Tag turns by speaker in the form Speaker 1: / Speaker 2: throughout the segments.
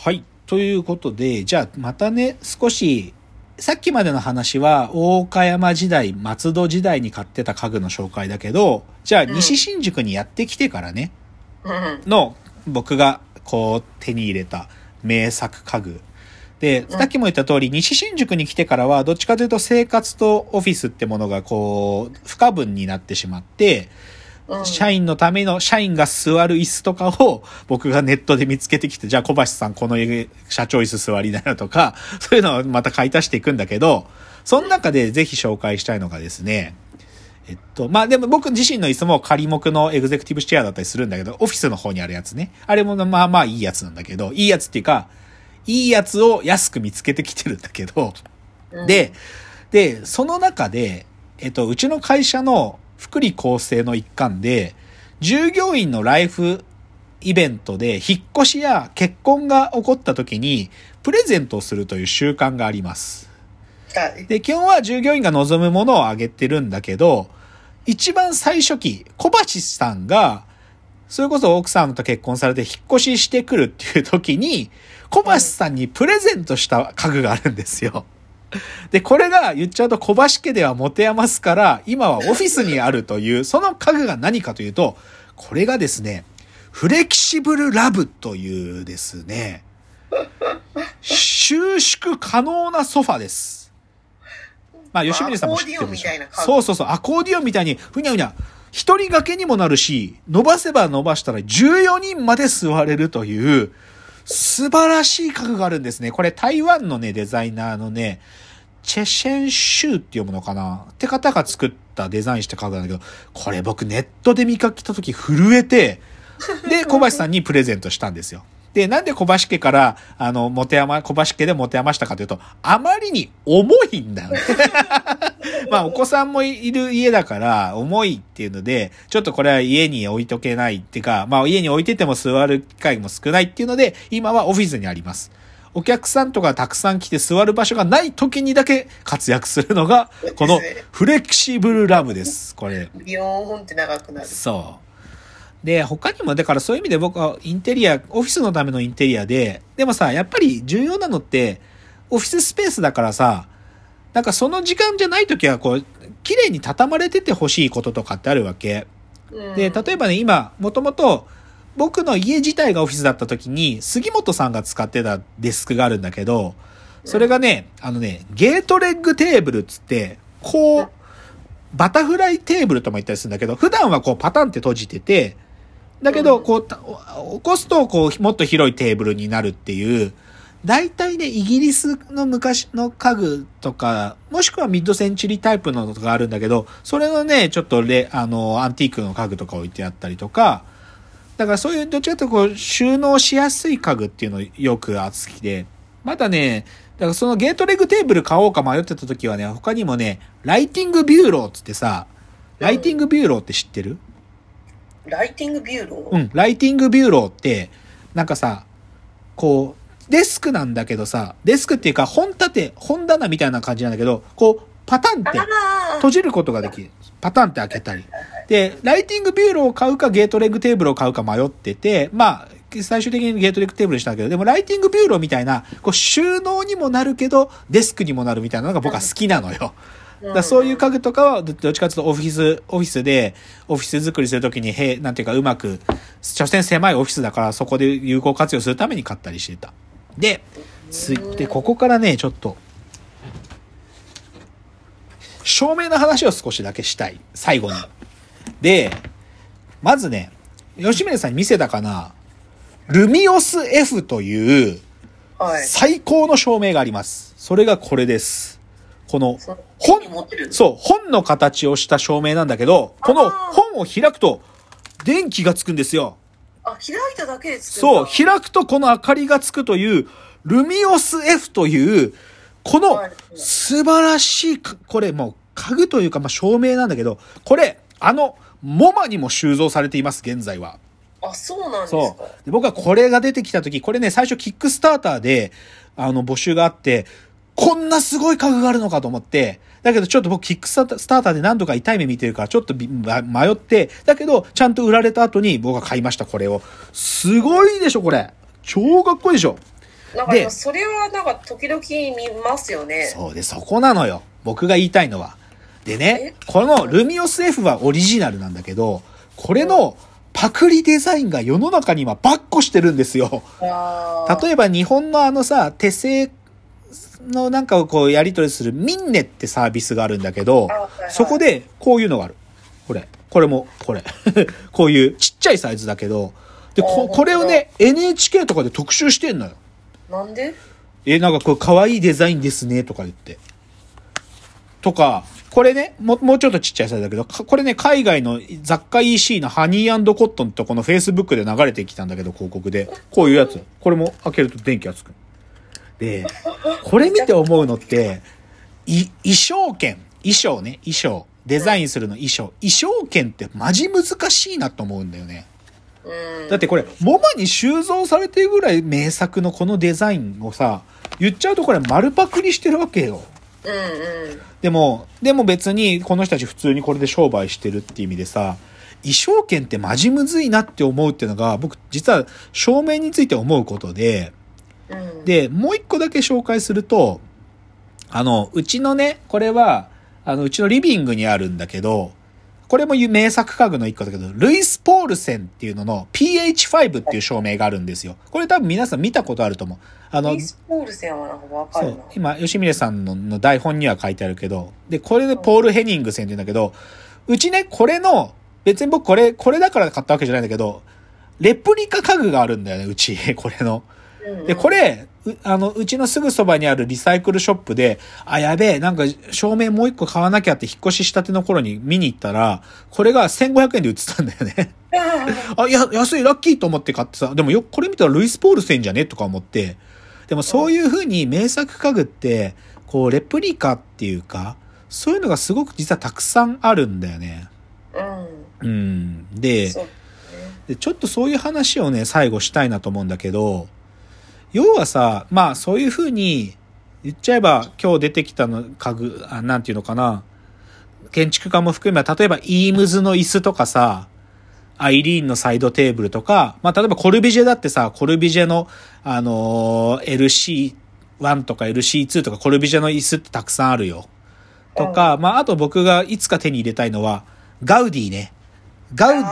Speaker 1: はい。ということで、じゃあまたね、少し、さっきまでの話は、大岡山時代、松戸時代に買ってた家具の紹介だけど、じゃあ西新宿にやってきてからね、
Speaker 2: うん。
Speaker 1: の、僕がこう手に入れた名作家具。で、
Speaker 2: ん
Speaker 1: さっきも言った通り、西新宿に来てからは、どっちかというと生活とオフィスってものがこう、不可分になってしまって、
Speaker 2: うん。
Speaker 1: 社員のための、社員が座る椅子とかを僕がネットで見つけてきて、じゃあ小橋さんこの社長椅子座りなよとか、そういうのをまた買い足していくんだけど、その中でぜひ紹介したいのがですね、えっと、まあ、でも僕自身の椅子も仮目のエグゼクティブチェアだったりするんだけど、オフィスの方にあるやつね。あれもまあまあいいやつなんだけど、いいやつっていうか、いいやつを安く見つけてきてるんだけど、
Speaker 2: うん、
Speaker 1: で、で、その中で、えっと、うちの会社の福利厚生の一環で、従業員のライフイベントで引っ越しや結婚が起こった時に、プレゼントをするという習慣があります。
Speaker 2: はい。
Speaker 1: で、基本は従業員が望むものをあげてるんだけど、一番最初期、小橋さんが、それこそ奥さんと結婚されて引っ越ししてくるっていう時に、小橋さんにプレゼントした家具があるんですよ。で、これが言っちゃうと小橋家では持て余すから、今はオフィスにあるという、その家具が何かというと、これがですね、フレキシブルラブというですね、収縮可能なソファです。まあ、吉峰さんも知ってるでしょそうそうそう、アコーディオンみたいに、ふにゃふにゃ、一人掛けにもなるし、伸ばせば伸ばしたら14人まで座れるという、素晴らしい家具があるんですね。これ台湾のね、デザイナーのね、チェシェンシューって読むのかな？って方が作ったデザインした家具なんだけど、これ僕ネットで見かけた時震えて、で、小林さんにプレゼントしたんですよ。で、なんで小橋家から、あの、持て余、小橋家で持て余したかというと、あまりに重いんだよね。まあ、お子さんもいる家だから、重いっていうので、ちょっとこれは家に置いとけないっていうか、まあ、家に置いてても座る機会も少ないっていうので、今はオフィスにあります。お客さんとかたくさん来て座る場所がない時にだけ活躍するのが、このフレキシブルラムです。これ。
Speaker 2: ビヨーンって長くなる。
Speaker 1: そう。で、他にも、だからそういう意味で僕はインテリア、オフィスのためのインテリアで、でもさ、やっぱり重要なのって、オフィススペースだからさ、なんかその時間じゃない時はこう、綺麗に畳まれててほしいこととかってあるわけ。
Speaker 2: うん
Speaker 1: で、例えばね、今、もともと、僕の家自体がオフィスだった時に、杉本さんが使ってたデスクがあるんだけど、それがね、あのね、ゲートレッグテーブルっつって、こう、バタフライテーブルとも言ったりするんだけど、普段はこうパタンって閉じてて、だけど、こう、起こすと、こう、もっと広いテーブルになるっていう、大体ね、イギリスの昔の家具とか、もしくはミッドセンチュリータイプのとかあるんだけど、それのね、ちょっとレ、あの、アンティークの家具とか置いてあったりとか、だからそういう、どっちかというとこう、収納しやすい家具っていうのよく好きで、まだね、だからそのゲートレグテーブル買おうか迷ってた時はね、他にもね、ライティングビューローっつってさ、ライティングビューローって知ってる？
Speaker 2: ライティングビューロー、
Speaker 1: うん、ライティングビューローって、なんかさ、こう、デスクなんだけどさ、デスクっていうか本立て、本棚みたいな感じなんだけど、こう、パタンって閉じることができる。パタンって開けたり。で、ライティングビューローを買うかゲートレッグテーブルを買うか迷ってて、まあ、最終的にゲートレッグテーブルにしたんだけど、でもライティングビューローみたいな、こう収納にもなるけど、デスクにもなるみたいなのが僕は好きなのよ。だそういう家具とかは、どどっちかというとオフィス、オフィスで、オフィス作りするときに、へなんていうかうまく、所詮狭いオフィスだからそこで有効活用するために買ったりしてた。で、ついて、ここからね、ちょっと、照明の話を少しだけしたい。最後に。で、まずね、吉宗さんに見せたかな、ルミオス F という
Speaker 2: はい。
Speaker 1: 最高の照明があります。それがこれです。この
Speaker 2: そ
Speaker 1: 本そう、本の形をした照明なんだけど、この本を開くと、電気がつくんですよ。
Speaker 2: あ、開いただけでつくん
Speaker 1: そう、
Speaker 2: だ
Speaker 1: 開くとこの明かりがつくという、ルミオス F という、この
Speaker 2: はい
Speaker 1: 素晴らしいか、これもう家具というか、まあ、照明なんだけど、これ、あの、モマにも収蔵されています、現在は。
Speaker 2: あ、そうなんです
Speaker 1: そ
Speaker 2: か。
Speaker 1: う。で僕はこれが出てきた時、これね、最初キックスターターで、あの、募集があって、こんなすごい家具があるのかと思って、だけどちょっと僕キックスターターで何度か痛い目見てるからちょっと迷って、だけどちゃんと売られた後に僕は買いました、これを。すごいでしょ、これ。超かっこいいでしょ。
Speaker 2: なんかそれはなんか時々見ますよね。
Speaker 1: そうで、そこなのよ。僕が言いたいのは。でね
Speaker 2: え、
Speaker 1: このルミオス F はオリジナルなんだけど、これのパクリデザインが世の中に今バッコしてるんですよ。例えば日本のあのさ、手製のなんかをこうやり取りするミンネってサービスがあるんだけどそこでこういうのがある。これ。これも、これ。こういうちっちゃいサイズだけど、で、こ
Speaker 2: あ
Speaker 1: これをね、NHK とかで特集してんのよ。
Speaker 2: なんで？
Speaker 1: え、なんかこれ可愛いデザインですね、とか言って。とか、これね、ももうちょっとちっちゃいサイズだけど、かこれね、海外の雑貨 EC のハニーコットンとこの Facebook で流れてきたんだけど、広告で。こういうやつ。これも開けると電気がつく。で、これ見て思うのって、い、衣装券。衣装ね、衣装。デザインするの衣装。衣装券ってマジ難しいなと思うんだよね。
Speaker 2: うん。
Speaker 1: だってこれ、モマに収蔵されてるぐらい名作のこのデザインをさ、言っちゃうとこれ丸パクリしてるわけよ。
Speaker 2: うんうん。
Speaker 1: でも、でも別にこの人たち普通にこれで商売してるっていう意味でさ、衣装券ってマジむずいなって思うっていうのが、僕実は照明について思うことで、
Speaker 2: うん、
Speaker 1: で、もう一個だけ紹介すると、あの、うちのね、これは、あの、うちのリビングにあるんだけど、これも名作家具の一個だけど、ルイス・ポールセンっていうのの PH5 っていう照明があるんですよ。これ多分皆さん見たことあると思う。あの
Speaker 2: リ、スポールセンはなんかわかる。
Speaker 1: 今、吉峰さんのの台本には書いてあるけど、で、これでポール・ヘニングセンって言うんだけど、うちね、これの、別に僕これ、これだから買ったわけじゃないんだけど、レプリカ家具があるんだよね、うち、これの。
Speaker 2: うんうん
Speaker 1: で、こ、れ、うあの、うちのすぐそばにあるリサイクルショップで、あ、やべえ、なんか照明もう一個買わなきゃって引っ越ししたての頃に見に行ったら、これが1500円で売ってたんだよね。
Speaker 2: あ
Speaker 1: や、安い、ラッキーと思って買ってさ、でもよ、これ見たらルイス・ポールセンじゃねとか思って、でもそういう風に名作家具って、こう、レプリカっていうか、そういうのがすごく実はたくさんあるんだよね。
Speaker 2: うん。
Speaker 1: うん。で。で、ちょっとそういう話をね、最後したいなと思うんだけど、要はさ、まあそういう風に言っちゃえば今日出てきたの家具、あなんていうのかな、建築家も含めば、例えばイームズの椅子とかさ、アイリーンのサイドテーブルとか、まあ例えばコルビジェだってさ、コルビジェの、あのー LC1 とか LC2 とかコルビジェの椅子ってたくさんあるよ。とか、まああと僕がいつか手に入れたいのは、ガウディね。ガウディ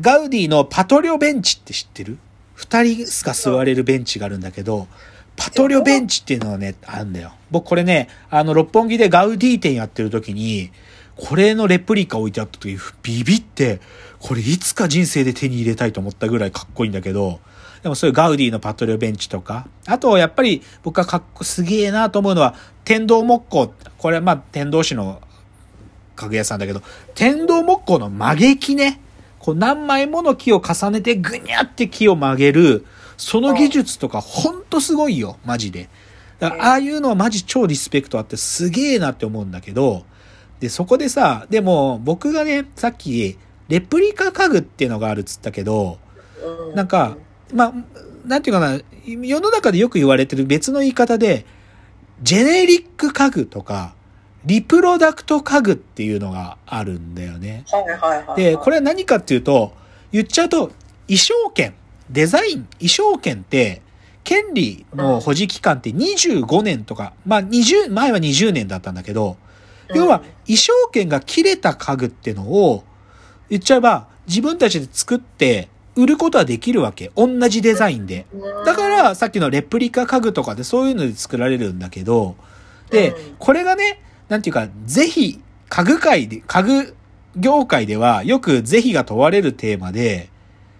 Speaker 2: ガウディ
Speaker 1: のパトリョベンチって知ってる？二人が座れるベンチがあるんだけど、パトリョベンチっていうのはね、あるんだよ。僕これね、あの、六本木でガウディ店やってる時に、これのレプリカ置いてあった時、ビビって、これいつか人生で手に入れたいと思ったぐらいかっこいいんだけど、でもそういうガウディのパトリョベンチとか、あとやっぱり僕がかっこすげえなと思うのは、天童木工。これはまあ天童市の家具屋さんだけど、天童木工の曲げ木ね。こう何枚もの木を重ねてぐにゃって木を曲げる、その技術とかほんとすごいよ、マジで。だからああいうのはマジ超リスペクトあってすげえなって思うんだけど、で、そこでさ、でも僕がね、さっき、レプリカ家具っていうのがあるっつったけど、
Speaker 2: うん。
Speaker 1: なんか、まあ、なんていうかな、世の中でよく言われてる別の言い方で、ジェネリック家具とか、リプロダクト家具っていうのがあるんだよね。
Speaker 2: はいはいはい。
Speaker 1: で、これは何かっていうと、言っちゃうと、衣装権、デザイン、衣装権って、権利の保持期間って25年とか、まあ20、前は20年だったんだけど、要は衣装権が切れた家具っていうのを、言っちゃえば自分たちで作って売ることはできるわけ。同じデザインで。
Speaker 2: うん、
Speaker 1: だから、さっきのレプリカ家具とかでそういうので作られるんだけど、で
Speaker 2: うん、
Speaker 1: これがね、なんていうか、ぜひ、家具界で、家具業界ではよく是非が問われるテーマで、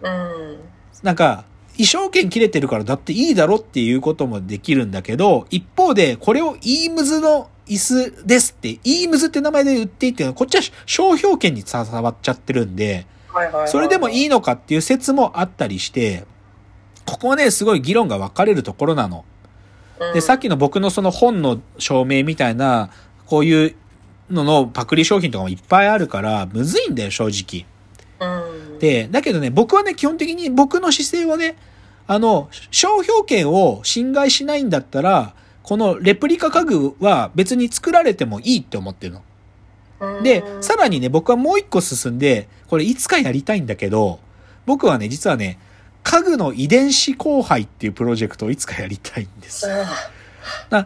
Speaker 2: うん。
Speaker 1: なんか、衣装権切れてるからだっていいだろっていうこともできるんだけど、一方で、これをイームズの椅子ですって、イームズって名前で売っていって、こっちは商標権に伝わっちゃってるんで。それでもいいのかっていう説もあったりして、ここはね、すごい議論が分かれるところなの。
Speaker 2: うん
Speaker 1: で、さっきの僕のその本の証明みたいな、こういうののパクリ商品とかもいっぱいあるから、むずいんだよ、正直。
Speaker 2: うん。
Speaker 1: で、だけどね、僕はね、基本的に僕の姿勢はね、あの、商標権を侵害しないんだったら、このレプリカ家具は別に作られてもいいって思ってるの。
Speaker 2: うん
Speaker 1: で、さらにね、僕はもう一個進んで、これいつかやりたいんだけど、僕はね、実はね、家具の遺伝子交配っていうプロジェクトをいつかやりたいんです。
Speaker 2: あ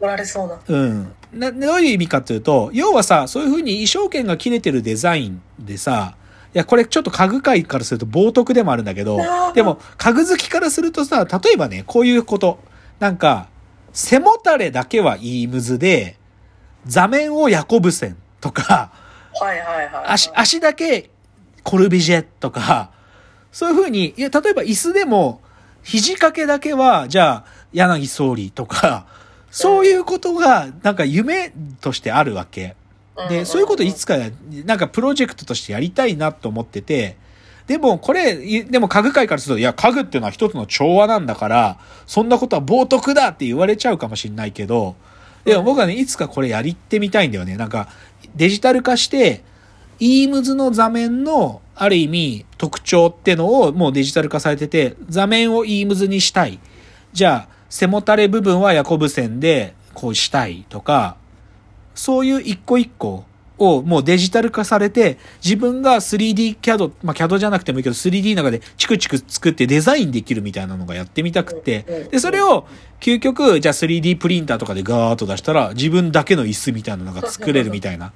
Speaker 1: な
Speaker 2: あ、また怒られそうな。
Speaker 1: うん。な、どういう意味かというと、要はさ、そういう風に衣装剣が切れてるデザインでさ、いや、これちょっと家具界からすると冒涜でもあるんだけど、でも、家具好きからするとさ、例えばね、こういうこと。なんか、背もたれだけはイームズで、座面をヤコブセンとか、
Speaker 2: はいはいはい。
Speaker 1: 足、足だけコルビジェとか、そういう風に、いや、例えば椅子でも、肘掛けだけは、じゃあ、柳総理とか、そういうことが、なんか夢としてあるわけ。で、そういうこといつか、なんかプロジェクトとしてやりたいなと思ってて、でもこれ、いでも家具界からすると、いや、家具っていうのは一つの調和なんだから、そんなことは冒涜だって言われちゃうかもしれないけど、でも僕はね、いつかこれやりってみたいんだよね。なんか、デジタル化して、イームズの座面の、ある意味、特徴ってのをもうデジタル化されてて、座面をイームズにしたい。じゃあ、背もたれ部分はヤコブ線で、こうしたいとか、そういう一個一個をもうデジタル化されて、自分が 3D CAD、まあ CAD じゃなくてもいいけど 3D の中でチクチク作ってデザインできるみたいなのがやってみたくて、で、それを究極、じゃあ 3D プリンターとかでガーッと出したら、自分だけの椅子みたいなのが作れるみたいな。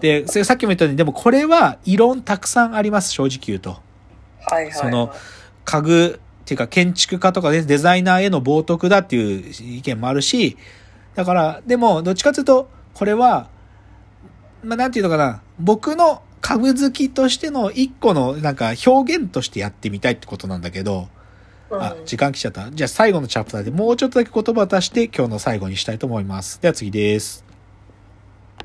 Speaker 1: で、それさっきも言ったように、でもこれは異論たくさんあります、正直言うと。
Speaker 2: はいはいはい。
Speaker 1: その家具っていうか建築家とかね、デザイナーへの冒涜だっていう意見もあるし、だから、でも、どっちかというと、これは、まあ、なんていうのかな、僕の家具好きとしての一個の、なんか表現としてやってみたいってことなんだけど、
Speaker 2: うん
Speaker 1: あ、時間来ちゃった。じゃあ最後のチャプターでもうちょっとだけ言葉を足して今日の最後にしたいと思います。では次です。